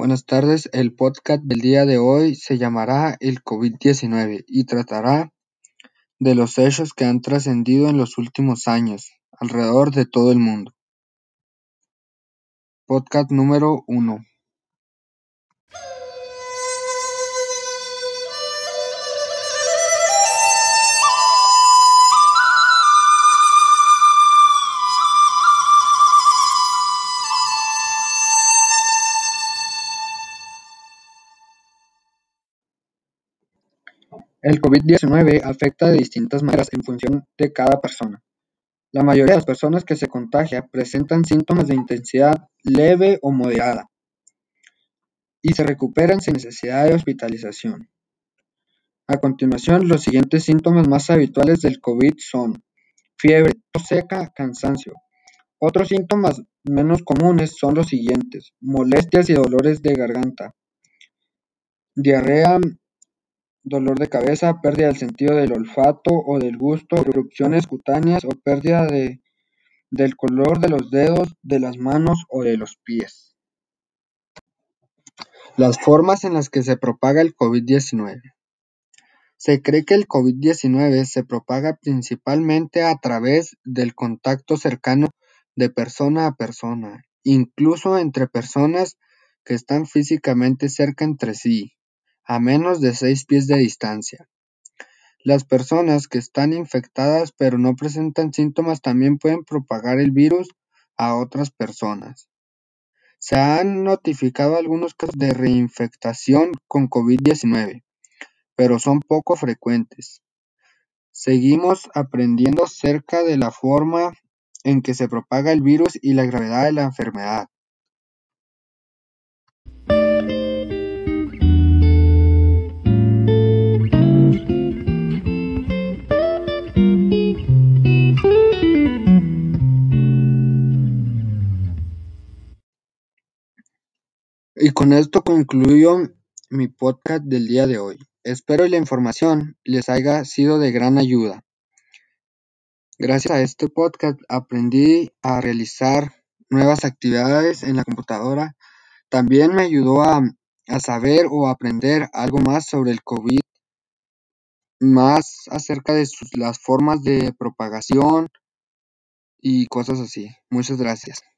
buenas tardes. El podcast del día de hoy se llamará El COVID-19 y tratará de los hechos que han trascendido en los últimos años alrededor de todo el mundo. Podcast número 1. El COVID-19 afecta de distintas maneras en función de cada persona. La mayoría de las personas que se contagia presentan síntomas de intensidad leve o moderada y se recuperan sin necesidad de hospitalización. A continuación, los siguientes síntomas más habituales del COVID son fiebre, tos seca, cansancio. Otros síntomas menos comunes son los siguientes: molestias y dolores de garganta, diarrea, dolor de cabeza, pérdida del sentido del olfato o del gusto, erupciones cutáneas o pérdida de, del color de los dedos, de las manos o de los pies. Las formas en las que se propaga el COVID-19. Se cree que el COVID-19 se propaga principalmente a través del contacto cercano de persona a persona, incluso entre personas que están físicamente cerca entre sí a menos de seis pies de distancia. Las personas que están infectadas pero no presentan síntomas también pueden propagar el virus a otras personas. Se han notificado algunos casos de reinfectación con COVID-19, pero son poco frecuentes. Seguimos aprendiendo cerca de la forma en que se propaga el virus y la gravedad de la enfermedad. Y con esto concluyo mi podcast del día de hoy. Espero que la información les haya sido de gran ayuda. Gracias a este podcast aprendí a realizar nuevas actividades en la computadora. También me ayudó a, a saber o aprender algo más sobre el COVID, más acerca de sus, las formas de propagación y cosas así. Muchas gracias.